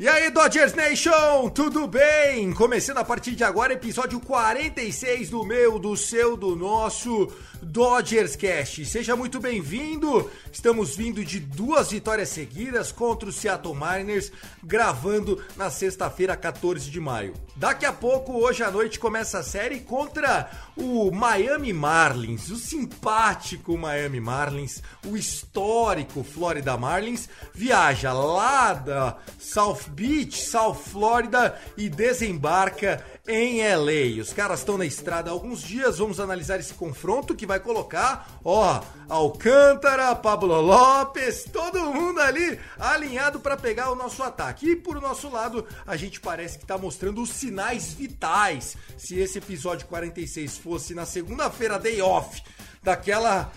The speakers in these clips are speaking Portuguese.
E aí, Dodgers Nation, tudo bem? Começando a partir de agora, episódio 46 do meu, do seu, do nosso Dodgers Cast. Seja muito bem-vindo. Estamos vindo de duas vitórias seguidas contra o Seattle Mariners, gravando na sexta-feira, 14 de maio. Daqui a pouco, hoje à noite, começa a série contra o Miami Marlins, o simpático Miami Marlins, o histórico Florida Marlins, viaja lá da South Beach, South Florida e desembarca em LA. Os caras estão na estrada há alguns dias, vamos analisar esse confronto que vai colocar, ó, Alcântara, Pablo Lopes, todo mundo ali alinhado para pegar o nosso ataque. E por nosso lado, a gente parece que está mostrando os sinais vitais. Se esse episódio 46 fosse na segunda-feira, day off, daquela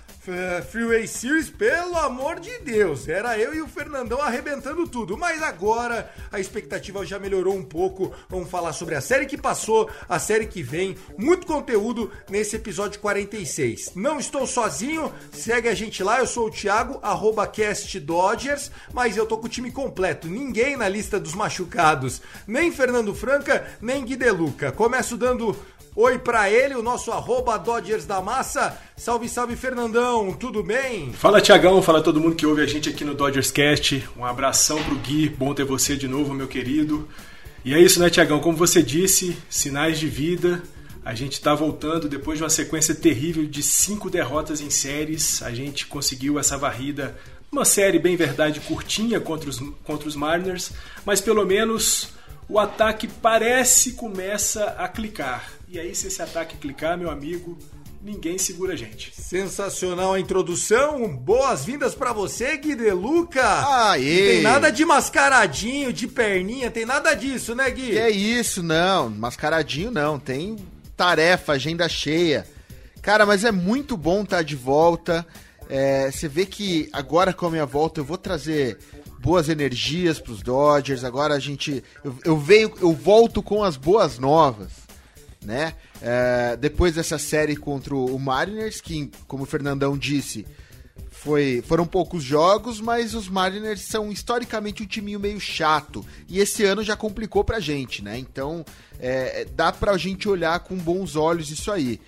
Freeway Series, pelo amor de Deus, era eu e o Fernandão arrebentando tudo. Mas agora a expectativa já melhorou um pouco. Vamos falar sobre a série que passou, a série que vem, muito conteúdo nesse episódio 46. Não estou sozinho, segue a gente lá, eu sou o Thiago, arroba cast Dodgers, mas eu tô com o time completo. Ninguém na lista dos machucados, nem Fernando Franca, nem Gui Deluca. Começo dando Oi pra ele, o nosso arroba Dodgers da Massa. Salve, salve, Fernandão, tudo bem? Fala Tiagão, fala todo mundo que ouve a gente aqui no Dodgers Cast. Um abração pro Gui, bom ter você de novo, meu querido. E é isso, né, Tiagão? Como você disse, sinais de vida. A gente tá voltando depois de uma sequência terrível de cinco derrotas em séries. A gente conseguiu essa varrida, uma série bem verdade curtinha contra os, contra os Mariners, mas pelo menos o ataque parece começa a clicar. E aí, se esse ataque clicar, meu amigo, ninguém segura a gente. Sensacional a introdução, boas-vindas pra você, Gui Deluca. Aê. Não tem nada de mascaradinho, de perninha, tem nada disso, né, Gui? Que é isso, não. Mascaradinho não. Tem tarefa, agenda cheia. Cara, mas é muito bom estar de volta. É, você vê que agora com a minha volta eu vou trazer boas energias pros Dodgers. Agora a gente. Eu, eu venho, eu volto com as boas novas. Né? É, depois dessa série contra o Mariners, que, como o Fernandão disse, foi, foram poucos jogos, mas os Mariners são historicamente um timinho meio chato. E esse ano já complicou pra gente, né? Então é, dá pra gente olhar com bons olhos isso aí.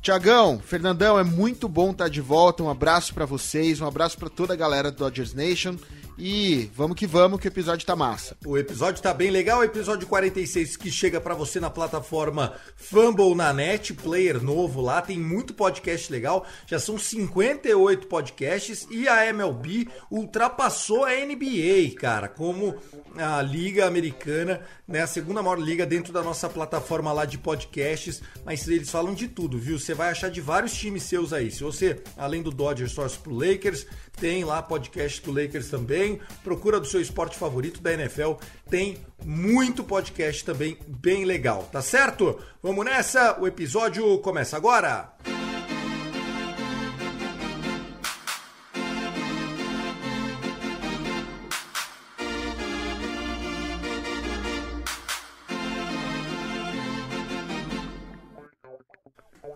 Tiagão, Fernandão, é muito bom estar de volta. Um abraço pra vocês, um abraço pra toda a galera do Dodgers Nation. E vamos que vamos, que o episódio tá massa. O episódio tá bem legal, episódio 46 que chega pra você na plataforma Fumble na Net, player novo lá, tem muito podcast legal, já são 58 podcasts e a MLB ultrapassou a NBA, cara, como a liga americana, né, a segunda maior liga dentro da nossa plataforma lá de podcasts, mas eles falam de tudo, viu? Você vai achar de vários times seus aí. Se você, além do Dodgers, torce pro Lakers, tem lá podcast do Lakers também. Procura do seu esporte favorito da NFL. Tem muito podcast também bem legal, tá certo? Vamos nessa, o episódio começa agora.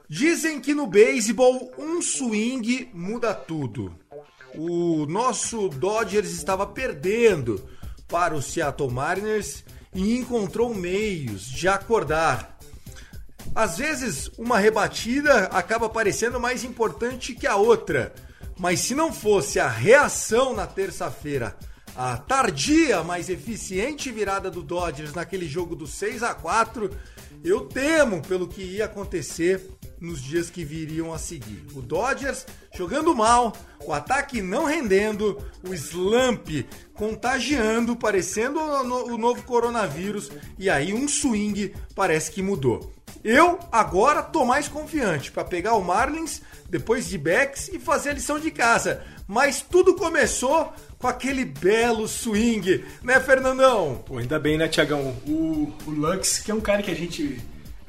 Dizem que no beisebol um swing muda tudo. O nosso Dodgers estava perdendo para o Seattle Mariners e encontrou meios de acordar. Às vezes, uma rebatida acaba parecendo mais importante que a outra, mas se não fosse a reação na terça-feira, a tardia, mas eficiente virada do Dodgers naquele jogo do 6 a 4 eu temo pelo que ia acontecer nos dias que viriam a seguir. O Dodgers jogando mal, o ataque não rendendo, o slump contagiando, parecendo o novo coronavírus, e aí um swing parece que mudou. Eu agora tô mais confiante para pegar o Marlins depois de backs e fazer a lição de casa. Mas tudo começou com aquele belo swing, né, Fernandão? Pô, ainda bem, né, Tiagão? O, o Lux, que é um cara que a gente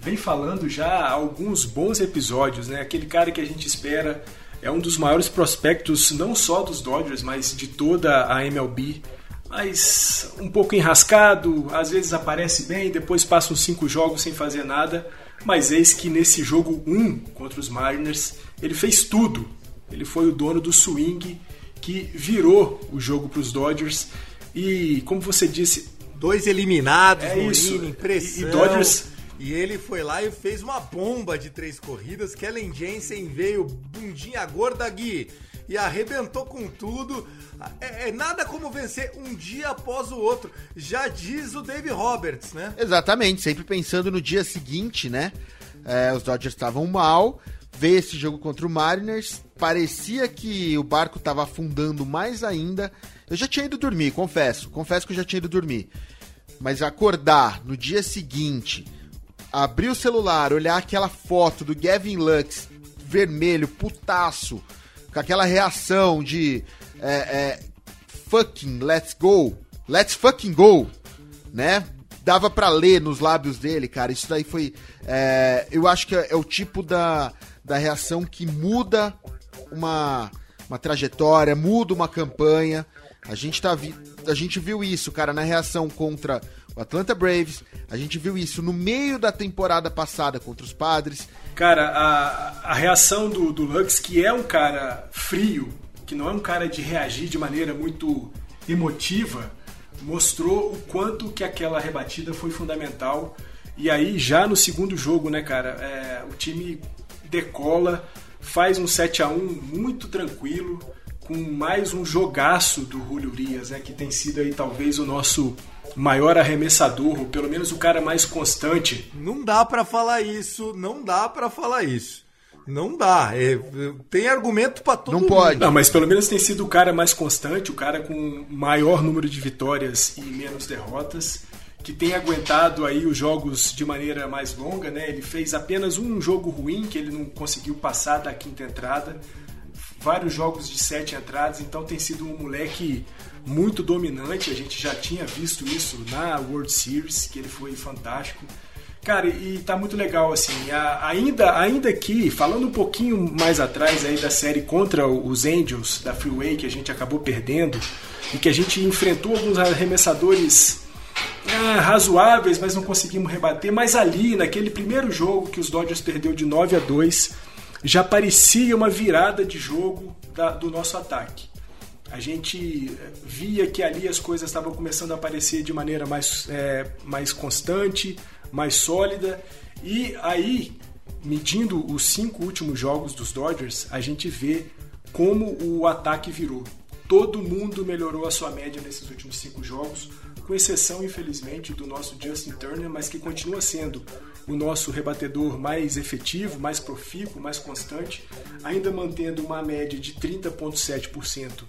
vem falando já há alguns bons episódios, né? Aquele cara que a gente espera é um dos maiores prospectos, não só dos Dodgers, mas de toda a MLB. Mas um pouco enrascado, às vezes aparece bem, depois passa uns cinco jogos sem fazer nada. Mas eis que nesse jogo 1 um, contra os Mariners, ele fez tudo. Ele foi o dono do swing que virou o jogo para os Dodgers. E como você disse, dois eliminados, é isso. impressão. E, e Dodgers e ele foi lá e fez uma bomba de três corridas. Kellen Jensen veio bundinha gorda Gui e arrebentou com tudo. É, é, nada como vencer um dia após o outro. Já diz o Dave Roberts, né? Exatamente, sempre pensando no dia seguinte, né? É, os Dodgers estavam mal. Veio esse jogo contra o Mariners. Parecia que o barco estava afundando mais ainda. Eu já tinha ido dormir, confesso. Confesso que eu já tinha ido dormir. Mas acordar no dia seguinte, abrir o celular, olhar aquela foto do Gavin Lux vermelho, putaço, com aquela reação de é, é, fucking let's go, let's fucking go, né? Dava para ler nos lábios dele, cara. Isso daí foi. É, eu acho que é o tipo da, da reação que muda uma, uma trajetória, muda uma campanha. A gente, tá vi, a gente viu isso, cara, na reação contra o Atlanta Braves. A gente viu isso no meio da temporada passada contra os Padres. Cara, a, a reação do, do Lux, que é um cara frio, que não é um cara de reagir de maneira muito emotiva, mostrou o quanto que aquela rebatida foi fundamental. E aí, já no segundo jogo, né, cara, é, o time decola, faz um 7 a 1 muito tranquilo, com mais um jogaço do Julio Urias, né, que tem sido aí talvez o nosso maior arremessador, ou pelo menos o cara mais constante. Não dá para falar isso, não dá para falar isso. Não dá. É, tem argumento para todo Não pode. Não, mas pelo menos tem sido o cara mais constante, o cara com maior número de vitórias e menos derrotas, que tem aguentado aí os jogos de maneira mais longa, né? Ele fez apenas um jogo ruim que ele não conseguiu passar da quinta entrada, vários jogos de sete entradas, então tem sido um moleque muito dominante. A gente já tinha visto isso na World Series, que ele foi fantástico. Cara, e tá muito legal, assim, a, ainda, ainda que, falando um pouquinho mais atrás aí da série contra os Angels da Freeway, que a gente acabou perdendo, e que a gente enfrentou alguns arremessadores ah, razoáveis, mas não conseguimos rebater, mas ali, naquele primeiro jogo que os Dodgers perdeu de 9 a 2, já parecia uma virada de jogo da, do nosso ataque. A gente via que ali as coisas estavam começando a aparecer de maneira mais, é, mais constante, mais sólida. E aí, medindo os cinco últimos jogos dos Dodgers, a gente vê como o ataque virou. Todo mundo melhorou a sua média nesses últimos cinco jogos, com exceção, infelizmente, do nosso Justin Turner, mas que continua sendo o nosso rebatedor mais efetivo, mais profícuo, mais constante, ainda mantendo uma média de 30,7%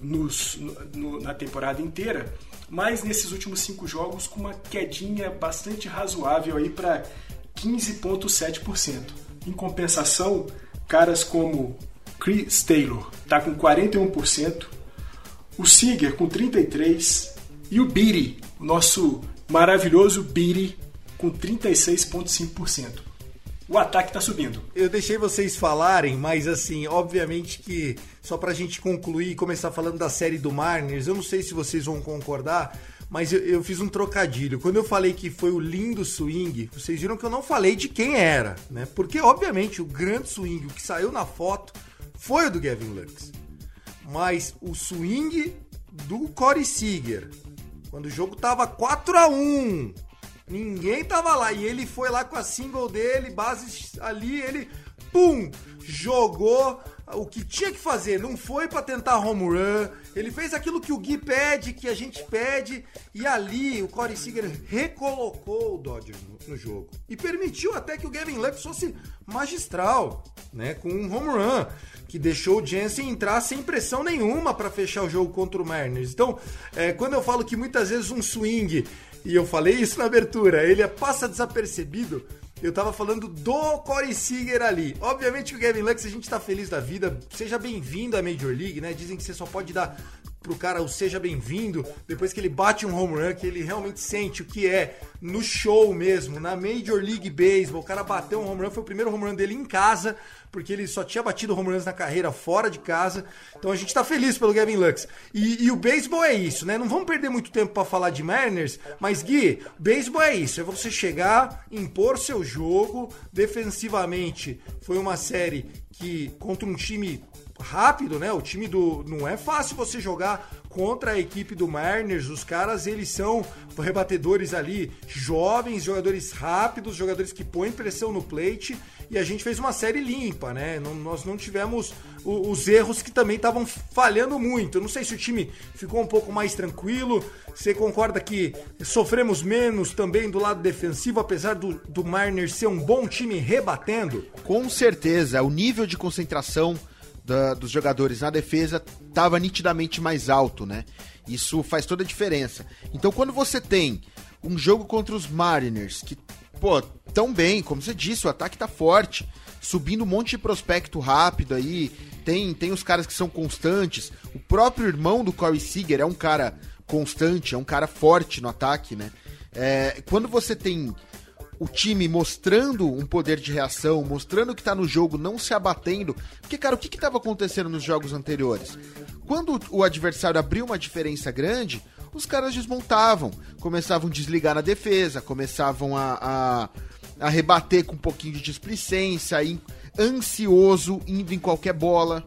nos, no, na temporada inteira mas nesses últimos cinco jogos com uma quedinha bastante razoável aí para 15,7%. Em compensação, caras como Chris Taylor está com 41%, o Seager com 33% e o Beatty, o nosso maravilhoso Beatty, com 36,5% o ataque está subindo. Eu deixei vocês falarem, mas assim, obviamente que só para a gente concluir e começar falando da série do Mariners, eu não sei se vocês vão concordar, mas eu, eu, fiz um trocadilho. Quando eu falei que foi o lindo swing, vocês viram que eu não falei de quem era, né? Porque obviamente o grande swing, o que saiu na foto, foi o do Gavin Lux. mas o swing do Corey Seager, quando o jogo tava 4 a 1 ninguém tava lá, e ele foi lá com a single dele, bases ali, ele, pum, jogou o que tinha que fazer, não foi para tentar home run, ele fez aquilo que o Gui pede, que a gente pede, e ali o Corey Seager recolocou o Dodgers no, no, jogo. E permitiu até que o Gavin Lux fosse magistral, né, com um home run, que deixou o Jensen entrar sem pressão nenhuma para fechar o jogo contra o Mariners. Então, é, quando eu falo que muitas vezes um swing, e eu falei isso na abertura, ele passa desapercebido, eu tava falando do Corey Seager ali. Obviamente que o Gavin Lux, a gente tá feliz da vida. Seja bem-vindo à Major League, né? Dizem que você só pode dar pro cara o seja bem-vindo depois que ele bate um home run, que ele realmente sente o que é no show mesmo, na Major League Baseball. O cara bateu um home run, foi o primeiro home run dele em casa, porque ele só tinha batido home runs na carreira fora de casa. Então a gente tá feliz pelo Gavin Lux. E, e o beisebol é isso, né? Não vamos perder muito tempo para falar de Mariners, mas Gui, beisebol é isso, é você chegar, impor seu jogo defensivamente. Foi uma série que contra um time rápido, né? O time do. Não é fácil você jogar contra a equipe do Mariners. Os caras, eles são rebatedores ali, jovens, jogadores rápidos, jogadores que põem pressão no plate. E a gente fez uma série limpa, né? Não, nós não tivemos o, os erros que também estavam falhando muito. Eu não sei se o time ficou um pouco mais tranquilo. Você concorda que sofremos menos também do lado defensivo, apesar do, do Mariners ser um bom time rebatendo? Com certeza, o nível de concentração da, dos jogadores na defesa estava nitidamente mais alto, né? Isso faz toda a diferença. Então, quando você tem um jogo contra os Mariners, que, pô, tão bem, como você disse, o ataque tá forte, subindo um monte de prospecto rápido aí, tem, tem os caras que são constantes. O próprio irmão do Corey Seager é um cara constante, é um cara forte no ataque, né? É, quando você tem o time mostrando um poder de reação, mostrando que tá no jogo, não se abatendo. Porque, cara, o que estava acontecendo nos jogos anteriores? Quando o adversário abriu uma diferença grande, os caras desmontavam, começavam a desligar na defesa, começavam a, a, a rebater com um pouquinho de displicência, ansioso, indo em qualquer bola.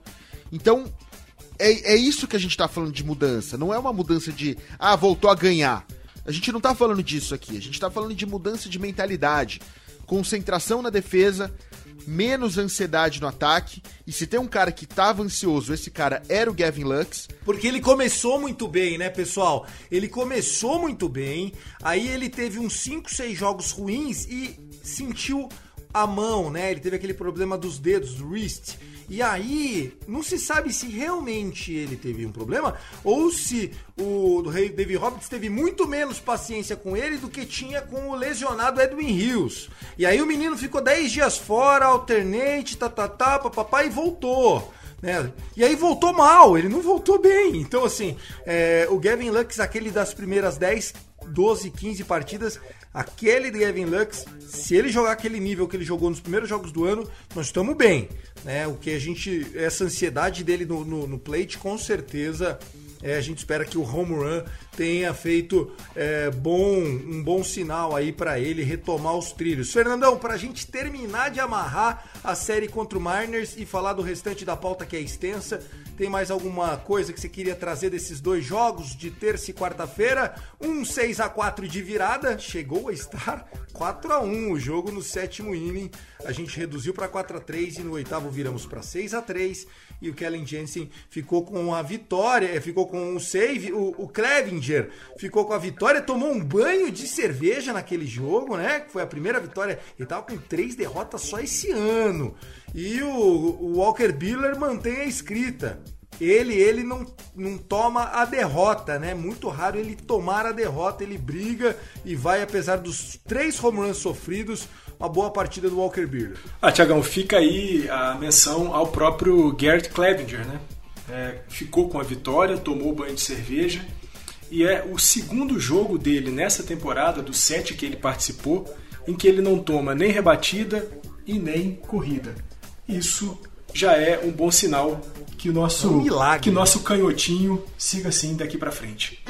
Então, é, é isso que a gente tá falando de mudança. Não é uma mudança de, ah, voltou a ganhar. A gente não tá falando disso aqui, a gente tá falando de mudança de mentalidade. Concentração na defesa, menos ansiedade no ataque. E se tem um cara que tava ansioso, esse cara era o Gavin Lux. Porque ele começou muito bem, né, pessoal? Ele começou muito bem, aí ele teve uns 5, 6 jogos ruins e sentiu a mão, né? Ele teve aquele problema dos dedos, do wrist. E aí, não se sabe se realmente ele teve um problema ou se o David Roberts teve muito menos paciência com ele do que tinha com o lesionado Edwin Hills. E aí o menino ficou 10 dias fora, alternate, tá, tá, tá, papapá, e voltou. Né? E aí voltou mal, ele não voltou bem. Então, assim, é, o Gavin Lux, aquele das primeiras 10, 12, 15 partidas, aquele Gavin Lux, se ele jogar aquele nível que ele jogou nos primeiros jogos do ano, nós estamos bem. Né? O que a gente. Essa ansiedade dele no, no, no plate, com certeza. É, a gente espera que o home run tenha feito é, bom, um bom sinal aí para ele retomar os trilhos. Fernandão, para a gente terminar de amarrar a série contra o Mariners e falar do restante da pauta que é extensa, tem mais alguma coisa que você queria trazer desses dois jogos de terça e quarta-feira? Um 6 a 4 de virada, chegou a estar 4 a 1 o jogo no sétimo inning. A gente reduziu para 4 a 3 e no oitavo viramos para 6 a 3 e o Kellen Jensen ficou com a vitória, eh, ficou com o save, o, o Ficou com a vitória, tomou um banho de cerveja naquele jogo, né? Foi a primeira vitória. Ele tava com três derrotas só esse ano. E o, o Walker Buehler mantém a escrita. Ele, ele não, não toma a derrota, né? Muito raro ele tomar a derrota, ele briga e vai, apesar dos três home runs sofridos, uma boa partida do Walker Buehler. Ah, Tiagão, fica aí a menção ao próprio Garrett Clevinger, né? É, ficou com a vitória, tomou banho de cerveja e é o segundo jogo dele nessa temporada, dos sete que ele participou, em que ele não toma nem rebatida e nem corrida. Isso já é um bom sinal que o nosso, um milagre. que nosso canhotinho siga assim daqui para frente.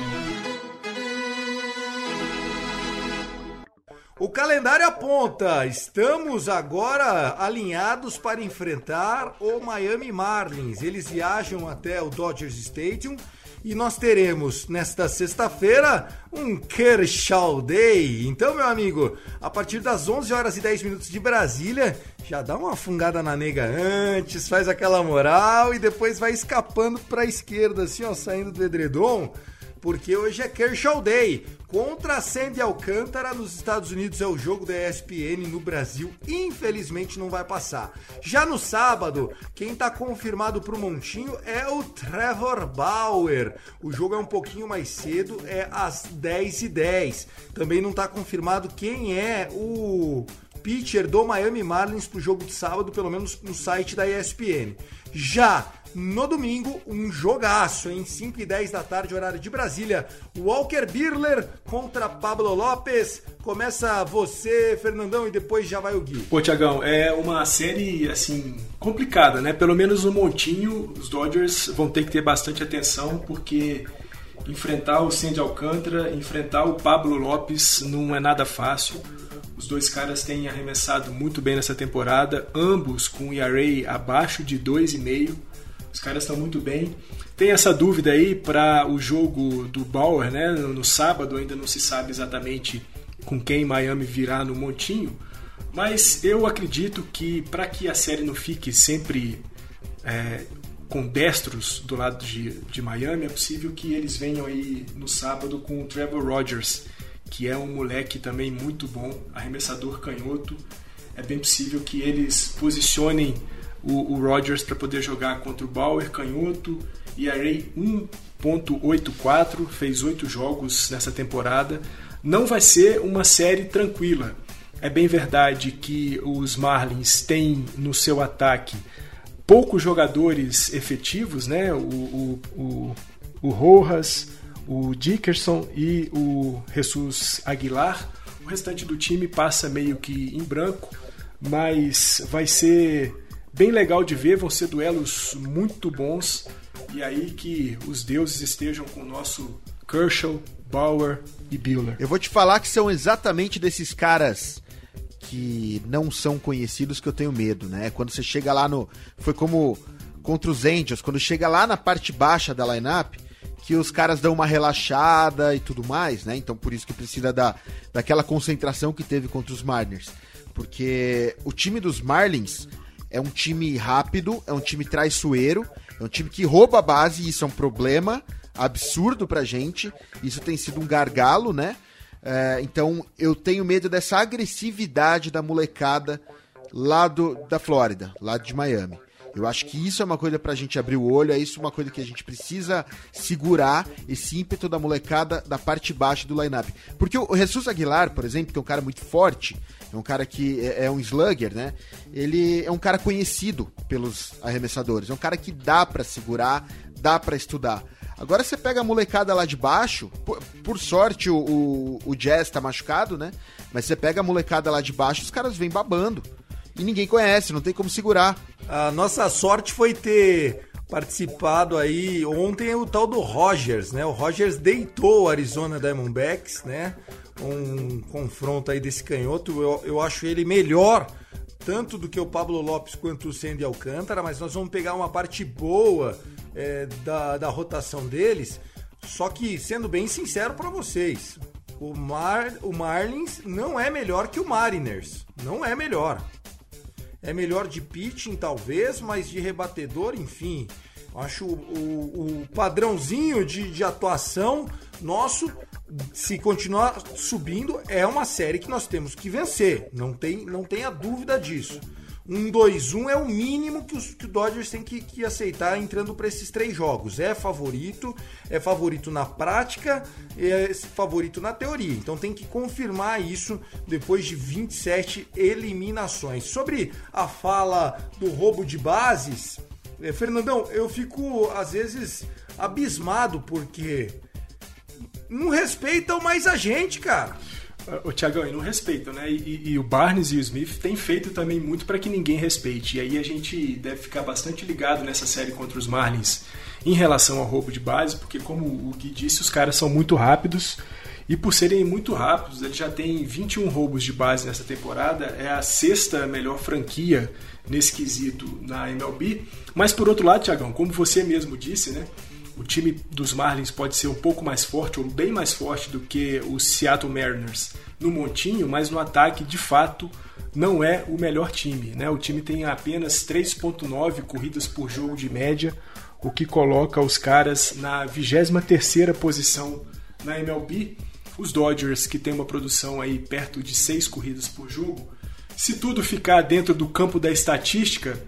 O calendário aponta, estamos agora alinhados para enfrentar o Miami Marlins. Eles viajam até o Dodgers Stadium e nós teremos nesta sexta-feira um Kershaw Day. Então, meu amigo, a partir das 11 horas e 10 minutos de Brasília, já dá uma fungada na nega antes, faz aquela moral e depois vai escapando para a esquerda assim, ó, saindo do edredom porque hoje é Kershaw Day. Contra Sandy Alcântara nos Estados Unidos é o jogo da ESPN, no Brasil infelizmente não vai passar. Já no sábado, quem está confirmado para o Montinho é o Trevor Bauer. O jogo é um pouquinho mais cedo, é às 10h10. Também não está confirmado quem é o pitcher do Miami Marlins para o jogo de sábado, pelo menos no site da ESPN. Já no domingo, um jogaço, em 5 e 10 da tarde, horário de Brasília. Walker Birler contra Pablo Lopes. Começa você, Fernandão, e depois já vai o Gui. Pô, Tiagão, é uma série, assim, complicada, né? Pelo menos no montinho, os Dodgers vão ter que ter bastante atenção, porque enfrentar o Sandy Alcântara, enfrentar o Pablo Lopes não é nada fácil. Os dois caras têm arremessado muito bem nessa temporada, ambos com ERA abaixo de 2,5 os caras estão muito bem. Tem essa dúvida aí para o jogo do Bauer, né? No sábado ainda não se sabe exatamente com quem Miami virá no montinho, mas eu acredito que para que a série não fique sempre é, com destros do lado de, de Miami, é possível que eles venham aí no sábado com o Trevor Rogers, que é um moleque também muito bom, arremessador canhoto. É bem possível que eles posicionem o, o Rodgers para poder jogar contra o Bauer, canhoto, ERA 1.84, fez oito jogos nessa temporada. Não vai ser uma série tranquila. É bem verdade que os Marlins têm no seu ataque poucos jogadores efetivos, né? O, o, o, o Rojas, o Dickerson e o Jesus Aguilar. O restante do time passa meio que em branco, mas vai ser bem legal de ver, vão ser duelos muito bons. E aí que os deuses estejam com o nosso Kershaw, Bauer e Buehler. Eu vou te falar que são exatamente desses caras que não são conhecidos que eu tenho medo, né? Quando você chega lá no. Foi como contra os Angels, quando chega lá na parte baixa da lineup, que os caras dão uma relaxada e tudo mais, né? Então por isso que precisa da, daquela concentração que teve contra os Mariners. Porque o time dos Marlins é um time rápido, é um time traiçoeiro, é um time que rouba a base, e isso é um problema absurdo pra gente. Isso tem sido um gargalo, né? É, então eu tenho medo dessa agressividade da molecada lá do, da Flórida, lá de Miami. Eu acho que isso é uma coisa pra gente abrir o olho, é isso uma coisa que a gente precisa segurar esse ímpeto da molecada da parte baixa do lineup. Porque o Jesus Aguilar, por exemplo, que é um cara muito forte, é um cara que é, é um slugger, né? Ele é um cara conhecido pelos arremessadores, é um cara que dá para segurar, dá para estudar. Agora você pega a molecada lá de baixo, por, por sorte o, o, o, Jazz tá machucado, né? Mas você pega a molecada lá de baixo, os caras vêm babando. E ninguém conhece, não tem como segurar. A nossa sorte foi ter participado aí ontem o tal do Rogers, né? O Rogers deitou o Arizona Diamondbacks, né? um confronto aí desse canhoto. Eu, eu acho ele melhor, tanto do que o Pablo Lopes quanto o Sandy Alcântara, mas nós vamos pegar uma parte boa é, da, da rotação deles. Só que, sendo bem sincero para vocês, o, Mar, o Marlins não é melhor que o Mariners. Não é melhor. É melhor de pitching, talvez, mas de rebatedor, enfim. Acho o, o, padrãozinho de, de atuação nosso se continuar subindo, é uma série que nós temos que vencer. Não tem, não tenha dúvida disso. Um 2-1 é o mínimo que, os, que o Dodgers tem que, que aceitar entrando para esses três jogos. É favorito, é favorito na prática, é favorito na teoria. Então tem que confirmar isso depois de 27 eliminações. Sobre a fala do roubo de bases, é, Fernandão, eu fico às vezes abismado porque não respeitam mais a gente, cara. O Thiagão, e não respeitam, né? E, e, o Barnes e o Smith têm feito também muito para que ninguém respeite. E aí a gente deve ficar bastante ligado nessa série contra os Marlins em relação ao roubo de base, porque como o Gui disse, os caras são muito rápidos E por serem muito rápidos, ele já tem 21 roubos de base nessa temporada, é a sexta melhor franquia nesse quesito na MLB. Mas por outro lado, Tiagão, como você mesmo disse, né? O time dos Marlins pode ser um pouco mais forte ou bem mais forte do que o Seattle Mariners no montinho, mas no ataque, de fato, não é o melhor time. Né? O time tem apenas 3,9 corridas por jogo de média, o que coloca os caras na 23ª posição na MLB. Os Dodgers, que tem uma produção aí perto de 6 corridas por jogo, se tudo ficar dentro do campo da estatística,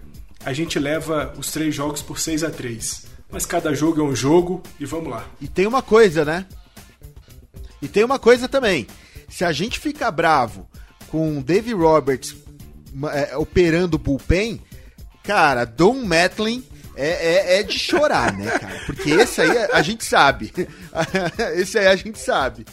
a gente leva os três jogos por 6 a 3 Mas cada jogo é um jogo e vamos lá. E tem uma coisa, né? E tem uma coisa também. Se a gente ficar bravo com Dave Roberts é, operando o bullpen, cara, Don Matlin é, é, é, de chorar, né, cara? Porque esse aí a gente sabe. esse aí a gente sabe.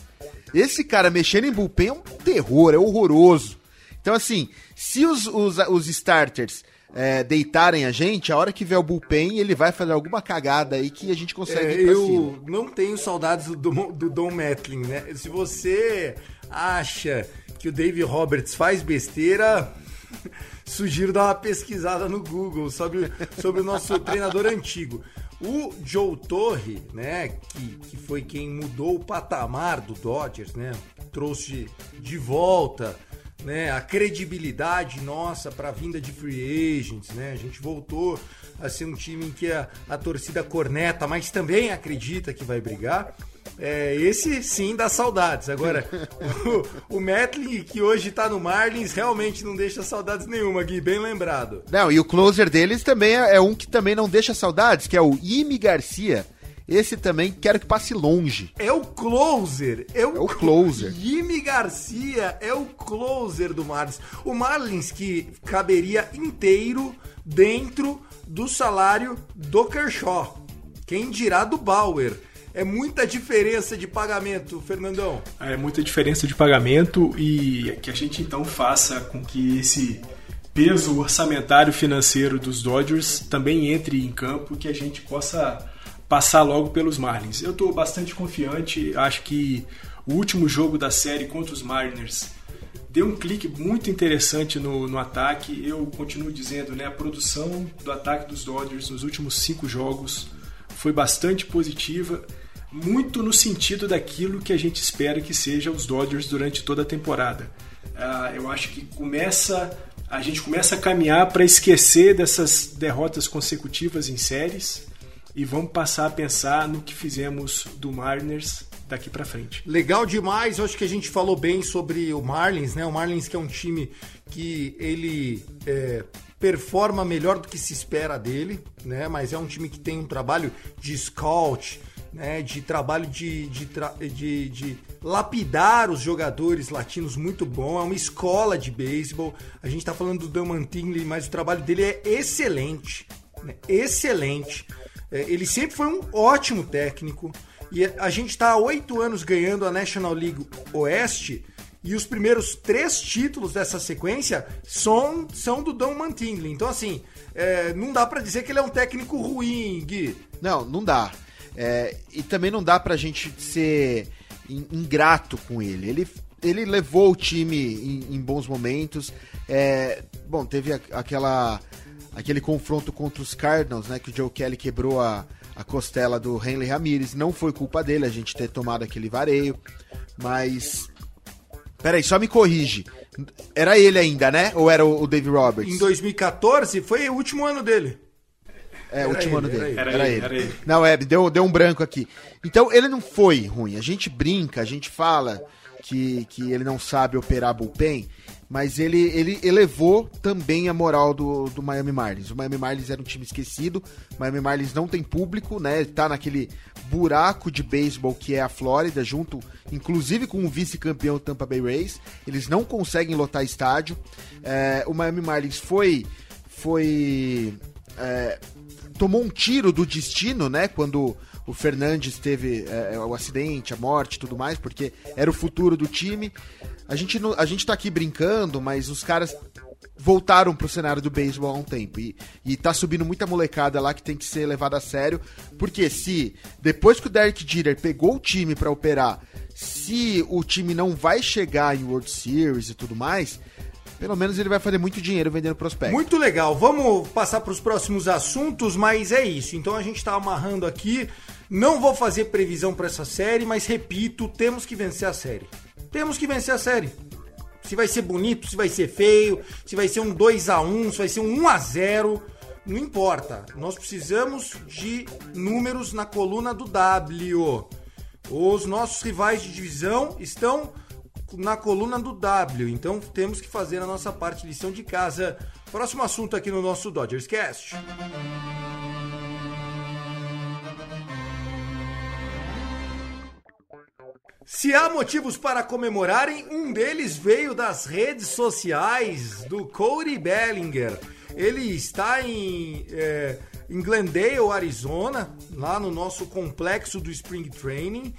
Esse cara mexendo em bullpen é um terror, é horroroso. Então, assim, se os, os, os starters é, deitarem a gente, a hora que vier o bullpen, ele vai fazer alguma cagada aí que a gente consegue é, ir pra Eu cima. não tenho saudades do, do Don Matlin, né? Se você acha que o Dave Roberts faz besteira, sugiro dar uma pesquisada no Google sobre, sobre o nosso treinador antigo. O Joe Torre, né, que, que foi quem mudou o patamar do Dodgers, né, trouxe de volta né, a credibilidade nossa para a vinda de free agents, né? A gente voltou a ser um time em que a, a torcida corneta, mas também acredita que vai brigar. É, esse sim dá saudades. Agora, o, o Metling, que hoje tá no Marlins, realmente não deixa saudades nenhuma, Gui, bem lembrado. Não, e o closer deles também é, é um que também não deixa saudades, que é o Imi Garcia. Esse também quero que passe longe. É o closer. É o, é o closer. Jimmy Garcia é o closer do Marlins. O Marlins que caberia inteiro dentro do salário do Kershaw. Quem dirá do Bauer. É muita diferença de pagamento, Fernandão. É muita diferença de pagamento e que a gente então faça com que esse peso orçamentário financeiro dos Dodgers também entre em campo, que a gente possa passar logo pelos Marlins. Eu estou bastante confiante, acho que o último jogo da série contra os Mariners deu um clique muito interessante no, no ataque. Eu continuo dizendo, né, a produção do ataque dos Dodgers nos últimos cinco jogos foi bastante positiva muito no sentido daquilo que a gente espera que seja os Dodgers durante toda a temporada. Uh, eu acho que começa a gente começa a caminhar para esquecer dessas derrotas consecutivas em séries e vamos passar a pensar no que fizemos do Mariners daqui para frente. Legal demais, eu acho que a gente falou bem sobre o Marlins, né? O Marlins que é um time que ele é, performa melhor do que se espera dele, né? Mas é um time que tem um trabalho de scout, né, de trabalho de, de, de, de, lapidar os jogadores latinos muito bom, é uma escola de beisebol. A gente está falando do Delman Tingley, mas o trabalho dele é excelente, né, excelente. É, ele sempre foi um ótimo técnico e a gente está há oito anos ganhando a National League Oeste e os primeiros três títulos dessa sequência são, são do Don Mantingley. Então, assim, é, não dá para dizer que ele é um técnico ruim, Gui. Não, não dá. É, e também não dá pra gente ser ingrato com ele. Ele, ele levou o time em, em bons momentos. É, bom, teve a, aquela, aquele confronto contra os Cardinals, né? Que o Joe Kelly quebrou a, a costela do Henry Ramirez. Não foi culpa dele a gente ter tomado aquele vareio. Mas. Peraí, só me corrige. Era ele ainda, né? Ou era o, o Dave Roberts? Em 2014 foi o último ano dele. É, o último ano dele. Era, era, ele, era, ele. Não, é, deu, deu um branco aqui. Então, ele não foi ruim. A gente brinca, a gente fala que, que ele não sabe operar bullpen, mas ele, ele elevou também a moral do, do Miami Marlins. O Miami Marlins era um time esquecido, o Miami Marlins não tem público, né? Tá naquele buraco de beisebol que é a Flórida, junto inclusive com o vice-campeão Tampa Bay Rays. Eles não conseguem lotar estádio. É, o Miami Marlins foi foi é, tomou um tiro do destino, né? Quando o Fernandes teve é, é, o acidente, a morte tudo mais, porque era o futuro do time. A gente, não, a gente tá aqui brincando, mas os caras voltaram pro cenário do beisebol há um tempo. E, e tá subindo muita molecada lá que tem que ser levada a sério. Porque se, depois que o Derek Jeter pegou o time para operar, se o time não vai chegar em World Series e tudo mais, pelo menos ele vai fazer muito dinheiro vendendo prospecto. Muito legal. Vamos passar para os próximos assuntos, mas é isso. Então a gente está amarrando aqui. Não vou fazer previsão para essa série, mas repito, temos que vencer a série. Temos que vencer a série. Se vai ser bonito, se vai ser feio, se vai ser um 2 a 1, se vai ser um 1 a 0, não importa. Nós precisamos de números na coluna do W. Os nossos rivais de divisão estão na coluna do W, então temos que fazer a nossa parte lição de casa. Próximo assunto aqui no nosso Dodgers Cast. Se há motivos para comemorarem, um deles veio das redes sociais do Cody Bellinger. Ele está em, é, em Glendale, Arizona, lá no nosso complexo do Spring Training,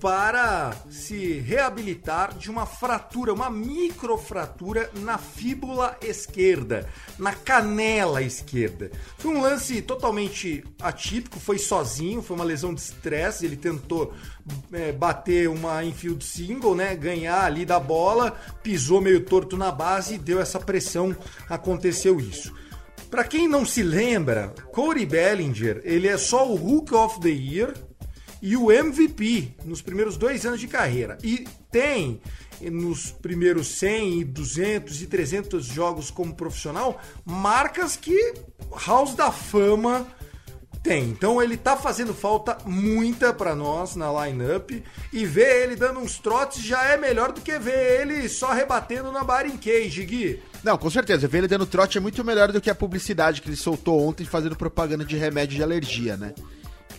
para se reabilitar de uma fratura, uma microfratura na fíbula esquerda, na canela esquerda. Foi um lance totalmente atípico, foi sozinho, foi uma lesão de estresse, ele tentou é, bater uma infield single, né, ganhar ali da bola, pisou meio torto na base e deu essa pressão, aconteceu isso. Para quem não se lembra, Cody Bellinger, ele é só o Hook of the Year e o MVP nos primeiros dois anos de carreira. E tem nos primeiros 100, 200 e 300 jogos como profissional marcas que House da Fama tem. Então ele tá fazendo falta muita para nós na lineup e ver ele dando uns trotes já é melhor do que ver ele só rebatendo na Baring Cage, Gui. Não, com certeza. Ver ele dando trote é muito melhor do que a publicidade que ele soltou ontem fazendo propaganda de remédio de alergia, né?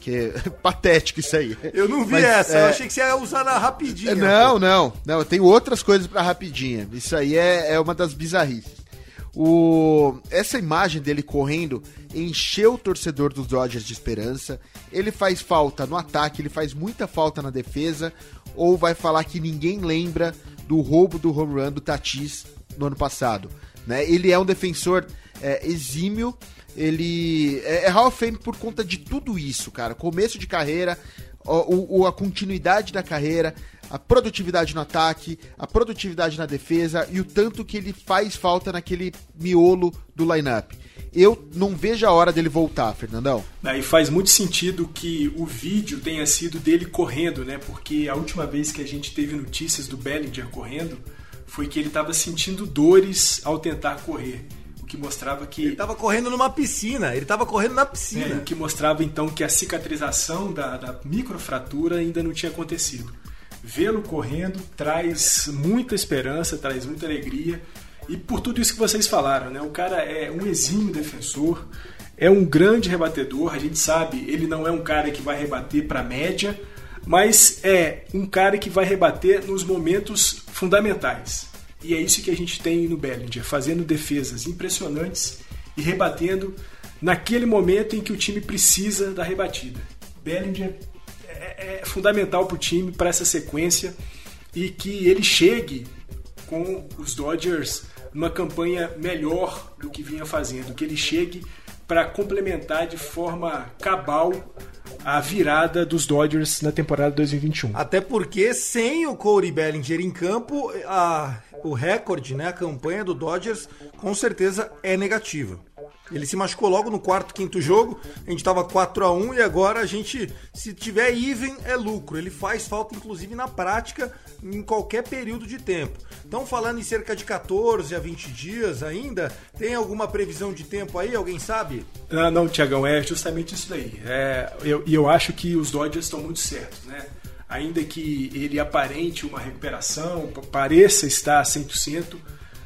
Que é patético isso aí. Eu não vi Mas, essa, é, eu achei que você ia usar na rapidinha. Não, não, não. Eu tenho outras coisas pra rapidinha. Isso aí é, é uma das bizarrices. O, essa imagem dele correndo encheu o torcedor dos Dodgers de esperança. Ele faz falta no ataque, ele faz muita falta na defesa. Ou vai falar que ninguém lembra do roubo do home run do Tatis no ano passado. Né? Ele é um defensor é, exímio. Ele é, é Hall of Fame por conta de tudo isso, cara. Começo de carreira, o, a continuidade da carreira, a produtividade no ataque, a produtividade na defesa e o tanto que ele faz falta naquele miolo do lineup. Eu não vejo a hora dele voltar, Fernandão. Daí faz muito sentido que o vídeo tenha sido dele correndo, né? Porque a última vez que a gente teve notícias do Bellinger correndo foi que ele estava sentindo dores ao tentar correr. Que mostrava que. Ele tava correndo numa piscina, ele tava correndo na piscina. É, o que mostrava então que a cicatrização da, da microfratura ainda não tinha acontecido. Vê-lo correndo traz muita esperança, traz muita alegria. E por tudo isso que vocês falaram, né? O cara é um exímio defensor, é um grande rebatedor. A gente sabe, ele não é um cara que vai rebater para média, mas é um cara que vai rebater nos momentos fundamentais. E é isso que a gente tem no Bellinger, fazendo defesas impressionantes e rebatendo naquele momento em que o time precisa da rebatida. Bellinger é, é fundamental para o time, para essa sequência e que ele chegue com os Dodgers numa campanha melhor do que vinha fazendo, que ele chegue para complementar de forma cabal a virada dos Dodgers na temporada 2021. Até porque sem o Corey Bellinger em campo, a, o recorde, né, a campanha do Dodgers com certeza é negativa. Ele se machucou logo no quarto, quinto jogo. A gente tava 4 a 1 e agora a gente, se tiver even, é lucro. Ele faz falta, inclusive, na prática, em qualquer período de tempo. Então, falando em cerca de 14 a 20 dias ainda, tem alguma previsão de tempo aí? Alguém sabe? Ah, não, Tiagão, é justamente isso daí. É, eu, e eu acho que os Dodgers estão muito certos, né? Ainda que ele aparente uma recuperação, pareça estar 100%,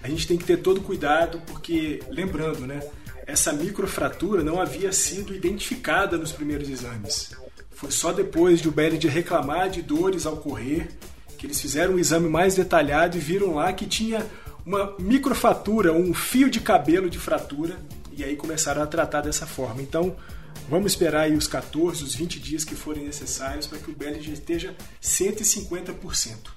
a gente tem que ter todo cuidado, porque, lembrando, né? essa microfratura não havia sido identificada nos primeiros exames. Foi só depois de o Bellinger reclamar de dores ao correr que eles fizeram um exame mais detalhado e viram lá que tinha uma microfratura, um fio de cabelo de fratura, e aí começaram a tratar dessa forma. Então, vamos esperar aí os 14, os 20 dias que forem necessários para que o Bellinger esteja 150%.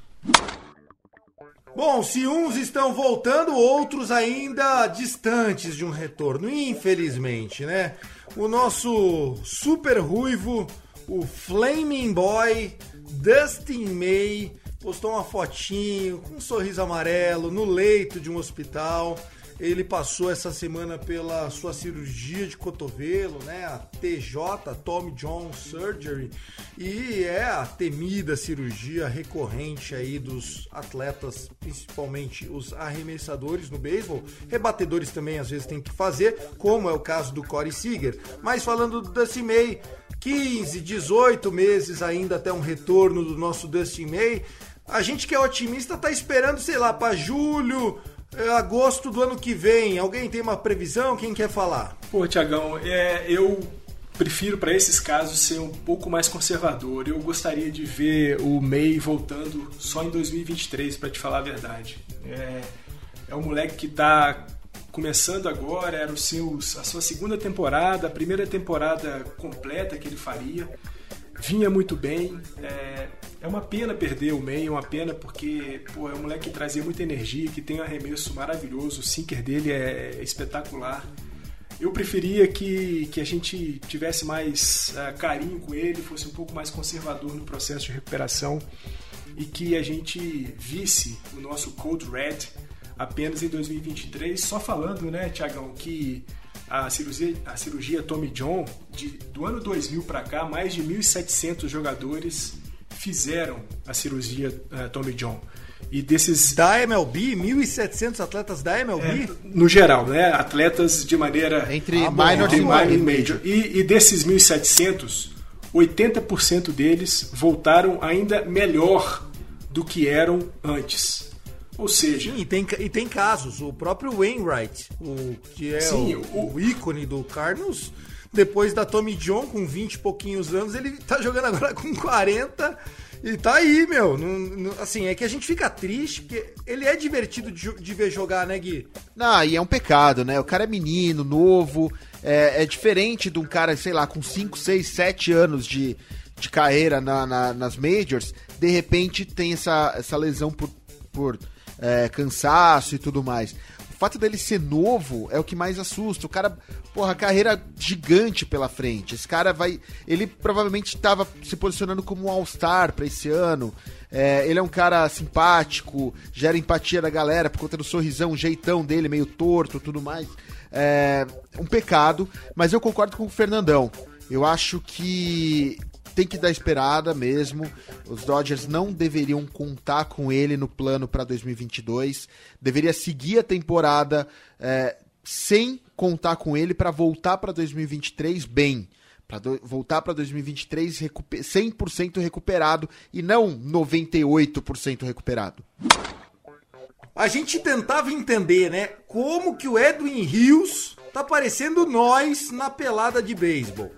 Bom, se uns estão voltando, outros ainda distantes de um retorno, infelizmente, né? O nosso super ruivo, o Flaming Boy, Dustin May, postou uma fotinho com um sorriso amarelo no leito de um hospital. Ele passou essa semana pela sua cirurgia de cotovelo, né? A TJ, Tommy John Surgery, e é a temida cirurgia recorrente aí dos atletas, principalmente os arremessadores no beisebol. Rebatedores também às vezes tem que fazer, como é o caso do Corey Seager. Mas falando do Dusty May, 15, 18 meses ainda até um retorno do nosso Dustin May. A gente que é otimista tá esperando, sei lá, para julho, é agosto do ano que vem. Alguém tem uma previsão? Quem quer falar? Pô, Tiagão, é, eu prefiro para esses casos ser um pouco mais conservador. Eu gostaria de ver o May voltando só em 2023, para te falar a verdade. É, é um moleque que está começando agora, era o seu, a sua segunda temporada, a primeira temporada completa que ele faria. Vinha muito bem. É, é uma pena perder o May, é uma pena porque pô, é um moleque que trazia muita energia, que tem um arremesso maravilhoso, o sinker dele é espetacular. Eu preferia que, que a gente tivesse mais uh, carinho com ele, fosse um pouco mais conservador no processo de recuperação e que a gente visse o nosso Cold Red apenas em 2023. Só falando, né, Tiagão, que a cirurgia, a cirurgia Tommy John, de, do ano 2000 para cá, mais de 1.700 jogadores fizeram a cirurgia uh, Tommy John. E desses. Da MLB? 1.700 atletas da MLB? É, no geral, né? Atletas de maneira. Entre ah, minor e major. major. E, e desses 1.700, 80% deles voltaram ainda melhor do que eram antes. Ou seja. Sim, e tem, e tem casos. O próprio Wainwright, o, que é sim, o, o, ícone do Cardinals, depois da Tommy John, com 20 e pouquinhos anos, ele tá jogando agora com 40. E tá aí, meu. Não, não, assim, é que a gente fica triste, porque ele é divertido de, de, ver jogar, né, Gui? Não, e é um pecado, né? O cara é menino, novo, é, é diferente de um cara, sei lá, com 5, 6, 7 anos de, de carreira na, na, nas Majors, de repente tem essa, essa lesão por, por é, cansaço e tudo mais. Fato dele ser novo é o que mais assusta. O cara, porra, carreira gigante pela frente. Esse cara vai. Ele provavelmente estava se posicionando como um All-Star para esse ano. É, ele é um cara simpático, gera empatia da galera por conta do sorrisão, o jeitão dele, meio torto tudo mais. É um pecado, mas eu concordo com o Fernandão. Eu acho que tem que dar esperada mesmo. Os Dodgers não deveriam contar com ele no plano para 2022. Deveria seguir a temporada é, sem contar com ele para voltar para 2023 bem. Para voltar para 2023 recuper 100% recuperado e não 98% recuperado. A gente tentava entender, né, como que o Edwin Rios tá parecendo nós na pelada de beisebol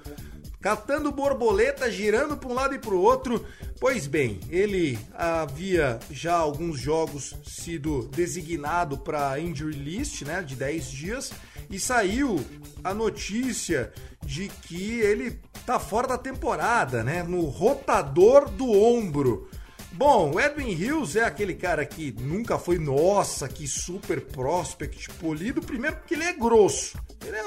catando borboleta, girando para um lado e para o outro. Pois bem, ele havia já alguns jogos sido designado para injury list, né, de 10 dias, e saiu a notícia de que ele tá fora da temporada, né, no rotador do ombro. Bom, o Edwin Hills é aquele cara que nunca foi, nossa, que super prospect polido. Primeiro porque ele é grosso. Ele é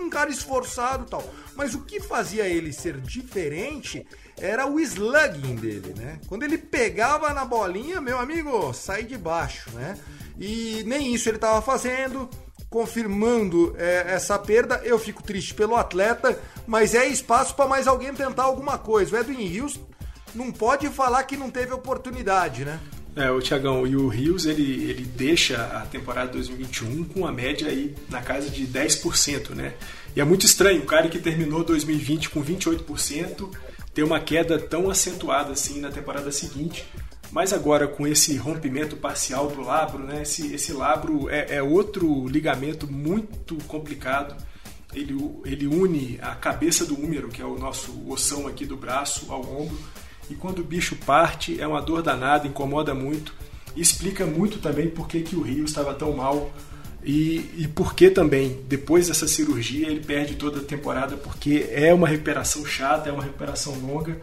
um cara esforçado e tal. Mas o que fazia ele ser diferente era o slugging dele, né? Quando ele pegava na bolinha, meu amigo, sai de baixo, né? E nem isso ele estava fazendo confirmando é, essa perda. Eu fico triste pelo atleta, mas é espaço para mais alguém tentar alguma coisa. O Edwin Hills não pode falar que não teve oportunidade, né? É, o Thiagão, e o Rios, ele, ele deixa a temporada 2021 com a média aí na casa de 10%, né? E é muito estranho, o cara que terminou 2020 com 28% ter uma queda tão acentuada assim na temporada seguinte. Mas agora com esse rompimento parcial do labro, né? Esse, esse labro é, é outro ligamento muito complicado. Ele, ele une a cabeça do húmero, que é o nosso ossão aqui do braço, ao ombro e quando o bicho parte, é uma dor danada, incomoda muito. Explica muito também por que, que o Rio estava tão mal e, e por que também, depois dessa cirurgia, ele perde toda a temporada, porque é uma recuperação chata, é uma recuperação longa.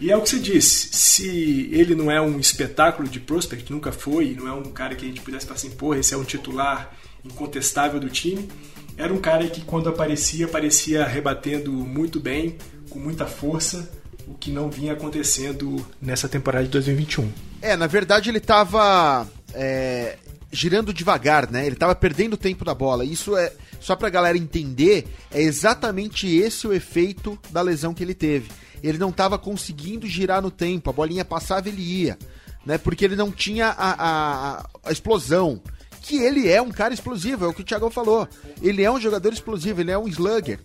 E é o que você disse, se ele não é um espetáculo de prospect, nunca foi, não é um cara que a gente pudesse falar assim, porra, esse é um titular incontestável do time, era um cara que quando aparecia, aparecia rebatendo muito bem, com muita força, o que não vinha acontecendo nessa temporada de 2021. É, na verdade ele tava é, girando devagar, né? Ele tava perdendo tempo da bola. Isso é, só pra galera entender, é exatamente esse o efeito da lesão que ele teve. Ele não tava conseguindo girar no tempo, a bolinha passava e ele ia, né? Porque ele não tinha a, a, a explosão. Que ele é um cara explosivo, é o que o Thiago falou. Ele é um jogador explosivo, ele é um slugger.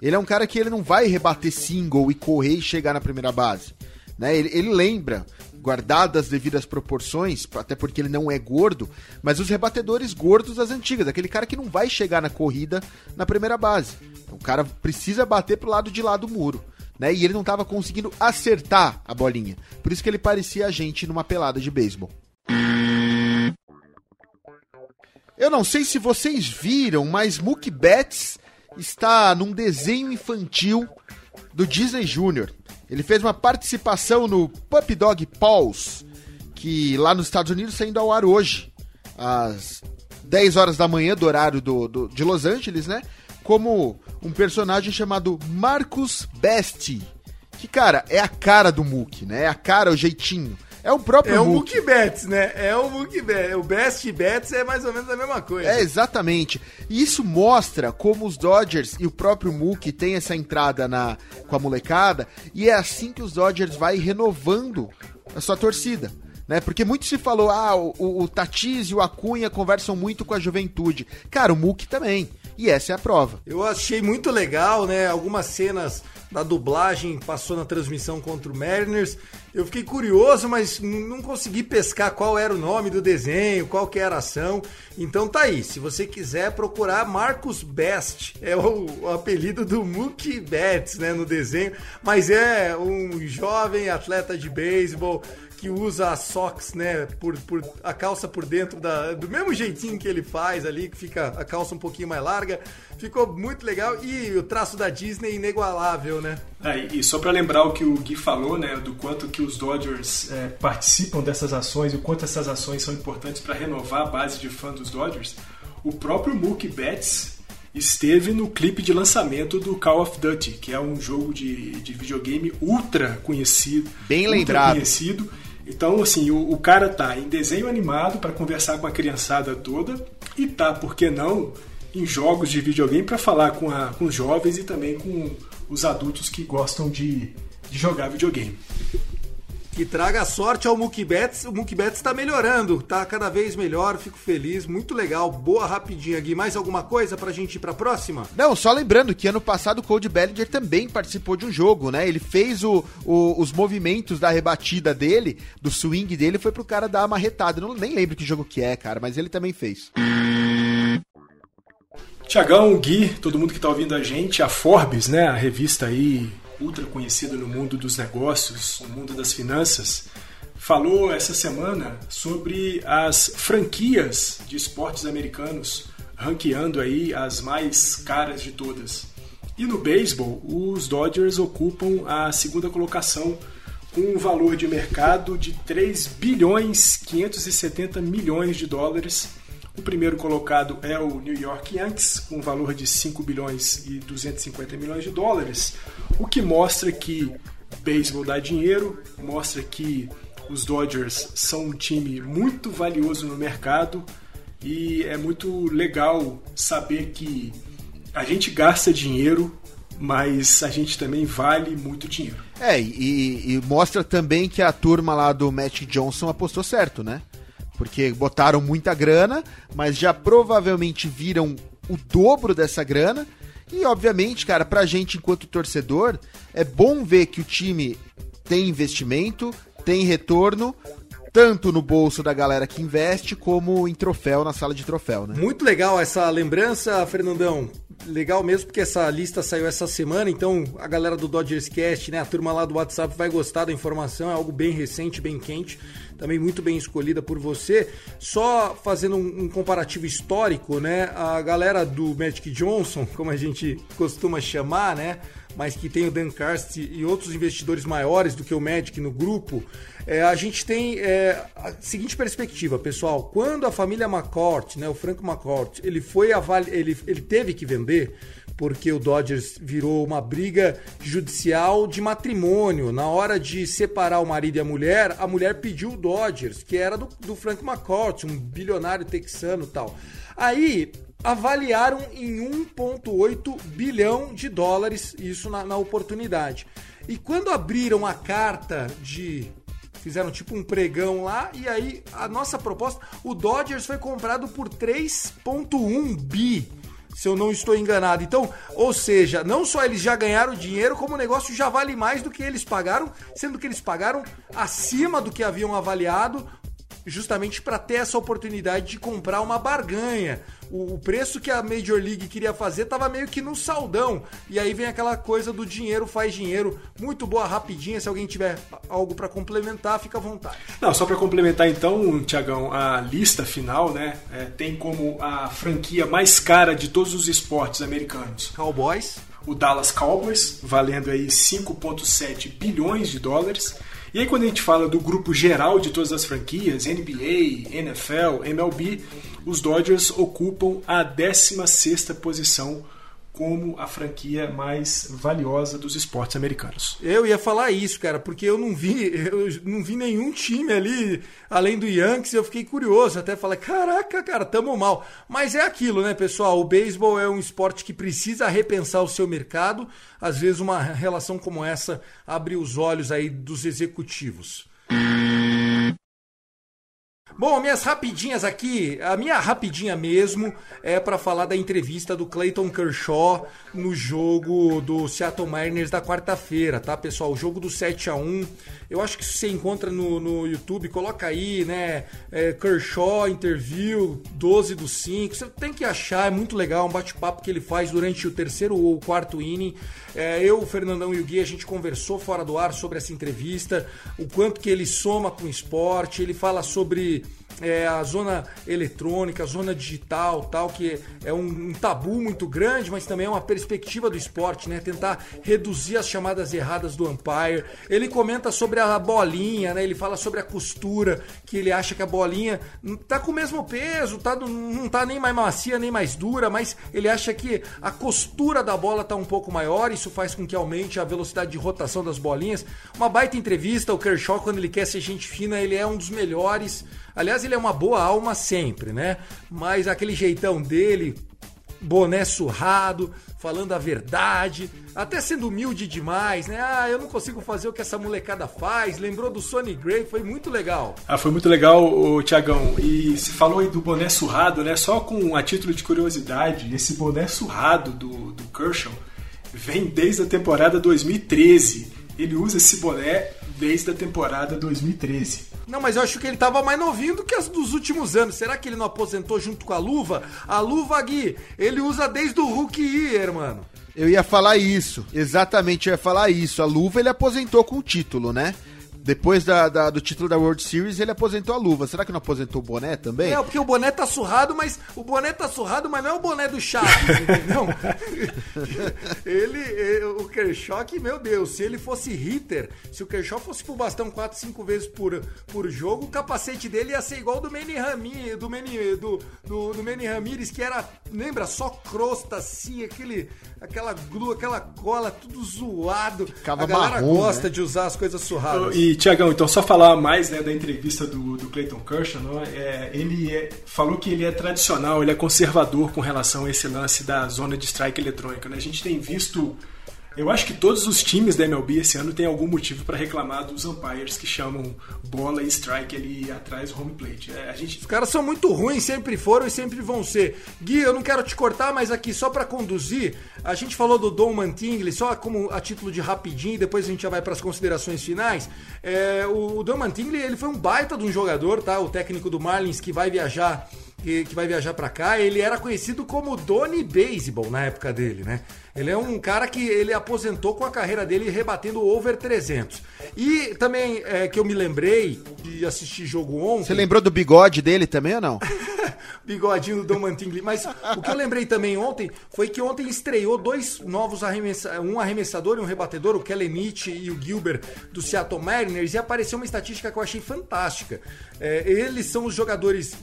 Ele é um cara que ele não vai rebater single e correr e chegar na primeira base. Né? Ele, ele lembra, guardadas as devidas proporções, até porque ele não é gordo, mas os rebatedores gordos das antigas, aquele cara que não vai chegar na corrida na primeira base. O cara precisa bater pro lado de lá do muro. Né? E ele não estava conseguindo acertar a bolinha. Por isso que ele parecia a gente numa pelada de beisebol. Eu não sei se vocês viram, mas Mookie Betts está num desenho infantil do Disney Junior. Ele fez uma participação no Puppy Dog Paws, que lá nos Estados Unidos está indo ao ar hoje, às 10 horas da manhã do horário do, do, de Los Angeles, né? Como um personagem chamado Marcus Best. Que, cara, é a cara do Mookie, né? É a cara, o jeitinho. É o próprio É o Mookie. Betts, né? É o Mookie Betts. O Best Betts é mais ou menos a mesma coisa. É, exatamente. E isso mostra como os Dodgers e o próprio Mookie têm essa entrada na, com a molecada, e é assim que os Dodgers vai renovando a sua torcida. Né? Porque muito se falou, ah, o, o, o Tatis e o Acunha conversam muito com a juventude. Cara, o Mookie também. E essa é a prova. Eu achei muito legal, né? Algumas cenas da dublagem passou na transmissão contra o Mariners. Eu fiquei curioso, mas não consegui pescar qual era o nome do desenho, qual que era a ação. Então tá aí, se você quiser procurar Marcus Best, é o, o apelido do Mookie Betts, né, no desenho, mas é um jovem atleta de beisebol que usa a socks, né, por, por a calça por dentro da, do mesmo jeitinho que ele faz ali, que fica a calça um pouquinho mais larga. Ficou muito legal e o traço da Disney inigualável, né? Ah, e e só para lembrar o que o Gui falou, né, do quanto que os Dodgers é, participam dessas ações e o quanto essas ações são importantes para renovar a base de fã dos Dodgers, o próprio Mookie Betts esteve no clipe de lançamento do Call of Duty, que é um jogo de, de videogame ultra conhecido, Bem ultra lembrado. conhecido. Então, assim, o, o cara tá em desenho animado para conversar com a criançada toda e tá, por que não, em jogos de videogame para falar com, a, com os jovens e também com os adultos que gostam de, de jogar videogame. Que traga sorte ao Mookie Betts. O Mookie Betts tá melhorando, tá cada vez melhor, fico feliz, muito legal. Boa rapidinha, Gui. Mais alguma coisa pra gente ir pra próxima? Não, só lembrando que ano passado o Cody Bellinger também participou de um jogo, né? Ele fez o, o- os movimentos da rebatida dele, do swing dele, foi pro cara dar uma marretada. Eu não, nem lembro que jogo que é, cara, mas ele também fez. Tiagão, Gui, todo mundo que está ouvindo a gente, a Forbes, né, a revista aí ultra conhecida no mundo dos negócios, no mundo das finanças, falou essa semana sobre as franquias de esportes americanos, ranqueando aí as mais caras de todas. E no beisebol, os Dodgers ocupam a segunda colocação com um valor de mercado de 3 bilhões 570 milhões de dólares. O primeiro colocado é o New York Yankees, com um valor de 5 bilhões e 250 milhões de dólares, o que mostra que beisebol dá dinheiro, mostra que os Dodgers são um time muito valioso no mercado e é muito legal saber que a gente gasta dinheiro, mas a gente também vale muito dinheiro. É, e, e mostra também que a turma lá do Matt Johnson apostou certo, né? Porque botaram muita grana, mas já provavelmente viram o dobro dessa grana. E obviamente, cara, pra gente enquanto torcedor, é bom ver que o time tem investimento, tem retorno, tanto no bolso da galera que investe, como em troféu, na sala de troféu, né? Muito legal essa lembrança, Fernandão. Legal mesmo, porque essa lista saiu essa semana, então a galera do Dodgers Cast, né, a turma lá do WhatsApp vai gostar da informação, é algo bem recente, bem quente, também muito bem escolhida por você. Só fazendo um, um comparativo histórico, né, a galera do Magic Johnson, como a gente costuma chamar, né, mas que tem o Dan Karst e outros investidores maiores do que o Magic no grupo, é, a gente tem é, a seguinte perspectiva, pessoal. Quando a família McCourt, né, o Frank McCourt, ele foi ele, ele teve que vender porque o Dodgers virou uma briga judicial de matrimônio. Na hora de separar o marido e a mulher, a mulher pediu o Dodgers, que era do, do Frank McCourt, um bilionário texano tal. Aí avaliaram em 1,8 bilhão de dólares, isso na, na oportunidade. E quando abriram a carta de fizeram tipo um pregão lá e aí a nossa proposta, o Dodgers foi comprado por 3.1 bi, se eu não estou enganado. Então, ou seja, não só eles já ganharam dinheiro, como o negócio já vale mais do que eles pagaram, sendo que eles pagaram acima do que haviam avaliado, justamente para ter essa oportunidade de comprar uma barganha. O, o preço que a Major League queria fazer estava meio que no saldão. E aí vem aquela coisa do dinheiro faz dinheiro. Muito boa, rapidinha. Se alguém tiver algo para complementar, fica à vontade. Não, só para complementar então, Tiagão, a lista final, né? é, tem como a franquia mais cara de todos os esportes americanos. Cowboys. o Dallas Cowboys, valendo aí 5,7 bilhões de dólares. E aí quando a gente fala do grupo geral de todas as franquias, NBA, NFL, MLB, os Dodgers ocupam a 16ª posição como a franquia mais valiosa dos esportes americanos. Eu ia falar isso, cara, porque eu não vi, eu não vi nenhum time ali além do Yankees, eu fiquei curioso, até falei, caraca, cara, tamo mal. Mas é aquilo, né, pessoal? O beisebol é um esporte que precisa repensar o seu mercado. Às vezes uma relação como essa abre os olhos aí dos executivos. Bom, minhas rapidinhas aqui, a minha rapidinha mesmo é para falar da entrevista do Clayton Kershaw no jogo do Seattle Mariners da quarta-feira, tá, pessoal? O jogo do 7 a 1 Eu acho que se você encontra no, no YouTube, coloca aí, né? É, Kershaw Interview 12 do 5. Você tem que achar, é muito legal, um bate-papo que ele faz durante o terceiro ou quarto inning. É, eu, o Fernandão e o Gui, a gente conversou fora do ar sobre essa entrevista, o quanto que ele soma com o esporte, ele fala sobre é, a zona eletrônica, a zona digital, tal, que é um, um tabu muito grande, mas também é uma perspectiva do esporte, né? Tentar reduzir as chamadas erradas do umpire. Ele comenta sobre a bolinha, né? Ele fala sobre a costura, que ele acha que a bolinha tá com o mesmo peso, tá, não tá nem mais macia nem mais dura, mas ele acha que a costura da bola tá um pouco maior, isso faz com que aumente a velocidade de rotação das bolinhas. Uma baita entrevista, o Kershaw, quando ele quer ser gente fina, ele é um dos melhores. Aliás, ele é uma boa alma sempre, né? Mas aquele jeitão dele, boné surrado, falando a verdade, até sendo humilde demais, né? Ah, eu não consigo fazer o que essa molecada faz. Lembrou do Sonny Gray, foi muito legal. Ah, foi muito legal, Tiagão. E se falou aí do boné surrado, né? Só com a título de curiosidade, esse boné surrado do, do Kershaw vem desde a temporada 2013. Ele usa esse boné desde a temporada 2013. Não, mas eu acho que ele tava mais novinho do que as dos últimos anos. Será que ele não aposentou junto com a luva? A luva, Gui, ele usa desde o Hulk Year, mano. Eu ia falar isso, exatamente, eu ia falar isso. A luva ele aposentou com o título, né? Depois da, da- do título da World Series, ele aposentou a luva. Será que não aposentou o boné também? É, porque o boné tá surrado, mas o boné tá surrado, mas não é o boné do Chaves, entendeu? ele, eh, o Kershaw, que, meu Deus, se ele fosse hitter, se o Kershaw fosse pro bastão 4, 5 vezes por, por jogo, o capacete dele ia ser igual do Manny Ramirez, do Manny, do, do, do Manny Ramirez, que era, lembra, só crosta assim, aquele, aquela glue, aquela cola, tudo zoado. Ficava a galera marrom, gosta né? de usar as coisas surradas. E, Tiagão, então só falar mais né, da entrevista do, do Clayton Kershaw, não? É, ele é- falou que ele é tradicional, ele é conservador com relação a esse lance da zona de strike eletrônica. Né? A gente tem visto, eu acho que todos os times da MLB esse ano têm algum motivo para reclamar dos umpires que chamam bola e strike ali atrás home plate. É, a gente Os caras são muito ruins, sempre foram e sempre vão ser. Gui, eu não quero te cortar, mas aqui só pra conduzir, a gente falou do Dom Mantingly, só como a título de rapidinho, depois a gente já vai pras considerações finais. É, o Dom Mantingly, ele foi um baita de um jogador, tá? O técnico do Marlins que vai viajar que, que vai viajar pra cá, ele era conhecido como Donny Baseball na época dele, né? Ele é um cara que ele aposentou com a carreira dele rebatendo over 300. E também é, que eu me lembrei de assistir jogo ontem. Você lembrou do bigode dele também ou não? bigodinho do Dom Mantingly. Mas o que eu lembrei também ontem foi que ontem estreou dois novos arremessadores, um arremessador e um rebatedor, o Kellenich e o Gilbert do Seattle Mariners, e apareceu uma estatística que eu achei fantástica. É, eles são os jogadores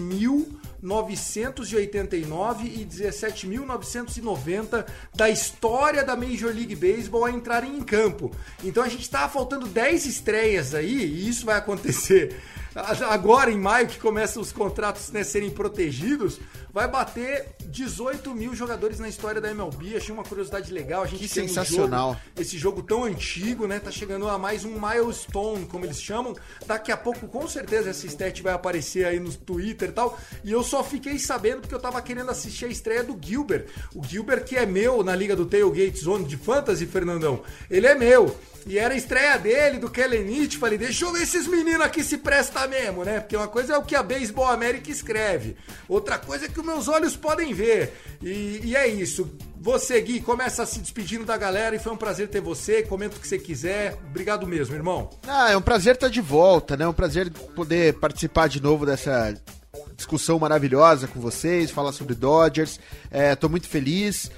17.989 e 17.990 da história da Major League Baseball a entrarem em campo. Então a gente tá faltando 10 estreias aí, e isso vai acontecer agora em maio, que começam os contratos né, serem protegidos, vai bater 18 mil jogadores na história da MLB. Achei uma curiosidade legal. A gente Que tem um sensacional. jogo- esse jogo tão antigo, né? Tá chegando a mais um milestone, como eles chamam. Daqui a pouco, com certeza, essa stat vai aparecer aí no Twitter e tal. E eu só fiquei sabendo porque eu tava querendo assistir a estreia do Gilbert. O Gilbert, que é meu na liga do Tailgate Zone de Fantasy, Fernandão. Ele é meu. E era a estreia dele, do Kellenich. Falei, deixa eu ver se esses meninos aqui se prestam mesmo, né? Porque uma coisa é o que a Baseball América escreve. Outra coisa é que os meus olhos podem ver. E, e é isso. Você, Gui, começa se despedindo da galera e foi um prazer ter você. Comenta o que você quiser. Obrigado mesmo, irmão. Ah, é um prazer estar de volta, né? É um prazer poder participar de novo dessa discussão maravilhosa com vocês, falar sobre Dodgers. É, tô muito feliz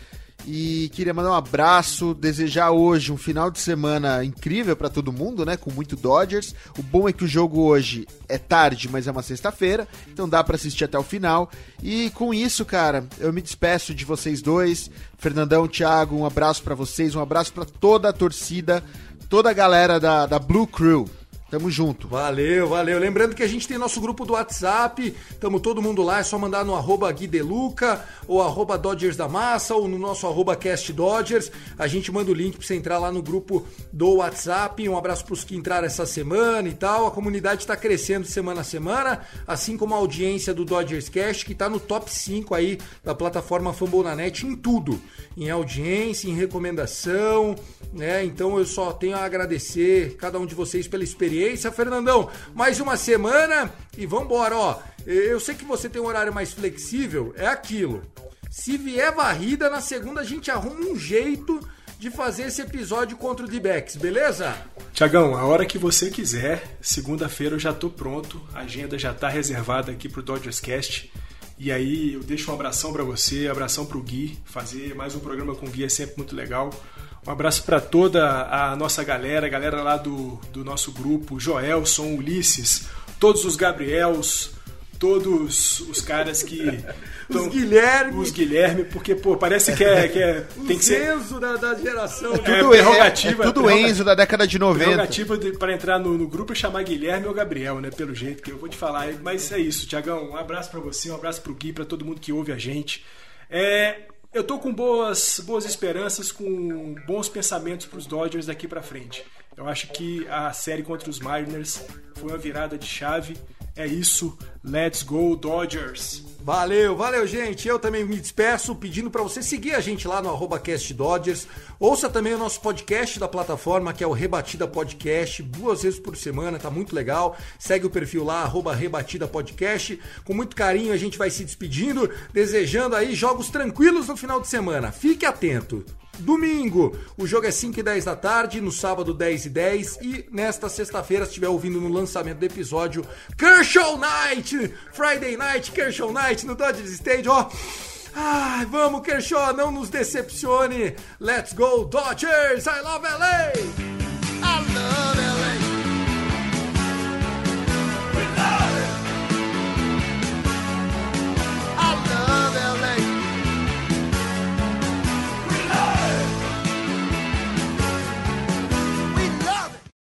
e queria mandar um abraço, desejar hoje um final de semana incrível para todo mundo, né? Com muito Dodgers. O bom é que o jogo hoje é tarde, mas é uma sexta-feira, então dá para assistir até o final. E com isso, cara, eu me despeço de vocês dois. Fernandão, Thiago, um abraço para vocês, um abraço para toda a torcida, toda a galera da, da Blue Crew. Tamo junto. Valeu, valeu. Lembrando que a gente tem nosso grupo do WhatsApp, tamo todo mundo lá, é só mandar no arroba Gui Deluca, ou arroba Dodgers da Massa, ou no nosso arroba Cast Dodgers. A gente manda o link pra você entrar lá no grupo do WhatsApp. Um abraço pros que entraram essa semana e tal. A comunidade tá crescendo semana a semana, assim como a audiência do Dodgers Cast, que tá no top 5 aí da plataforma Fambonanet em tudo. Em audiência, em recomendação, né? Então eu só tenho a agradecer cada um de vocês pela experiência. Fernandão, mais uma semana e vambora, ó. Eu sei que você tem um horário mais flexível, é aquilo. Se vier varrida, na segunda a gente arruma um jeito de fazer esse episódio contra o D-Backs, beleza? Tiagão, a hora que você quiser, segunda-feira eu já tô pronto, a agenda já tá reservada aqui pro Dodgers Cast. E aí eu deixo um abração pra você, abração pro Gui, fazer mais um programa com o Gui é sempre muito legal. Um abraço pra toda a nossa galera, a galera lá do, do nosso grupo, Joelson, Ulisses, todos os Gabriels, todos os caras que. Os Guilherme. Os Guilherme, porque, pô, parece que é. Que é tem que ser. Enzo da, da geração. É, Tudo, prerrogativa, é, é tudo Enzo da década de 90. Prerrogativa para entrar no, no grupo é chamar Guilherme ou Gabriel, né? Pelo jeito que eu vou te falar. Mas é isso, Tiagão. Um abraço pra você, um abraço pro Gui, pra todo mundo que ouve a gente. É, eu tô com boas, boas esperanças, com bons pensamentos pros Dodgers daqui pra frente. Eu acho que a série contra os Mariners foi uma virada de chave. É isso. Let's go, Dodgers! Valeu, valeu, gente. Eu também me despeço pedindo pra você seguir a gente lá no arroba Cast Dodgers. Ouça também o nosso podcast da plataforma, que é o Rebatida Podcast, duas vezes por semana, tá muito legal. Segue o perfil lá, arroba Rebatida Podcast. Com muito carinho a gente vai se despedindo, desejando aí jogos tranquilos no final de semana. Fique atento. Domingo, o jogo é 5 e 10 da tarde, no sábado 10 e 10 e nesta sexta-feira, se estiver ouvindo no lançamento do episódio, Kershaw Night, Friday Night, Kershaw Night no Dodgers Stadium, ó. Vamos Kershaw, não nos decepcione. Let's go Dodgers, I love LA!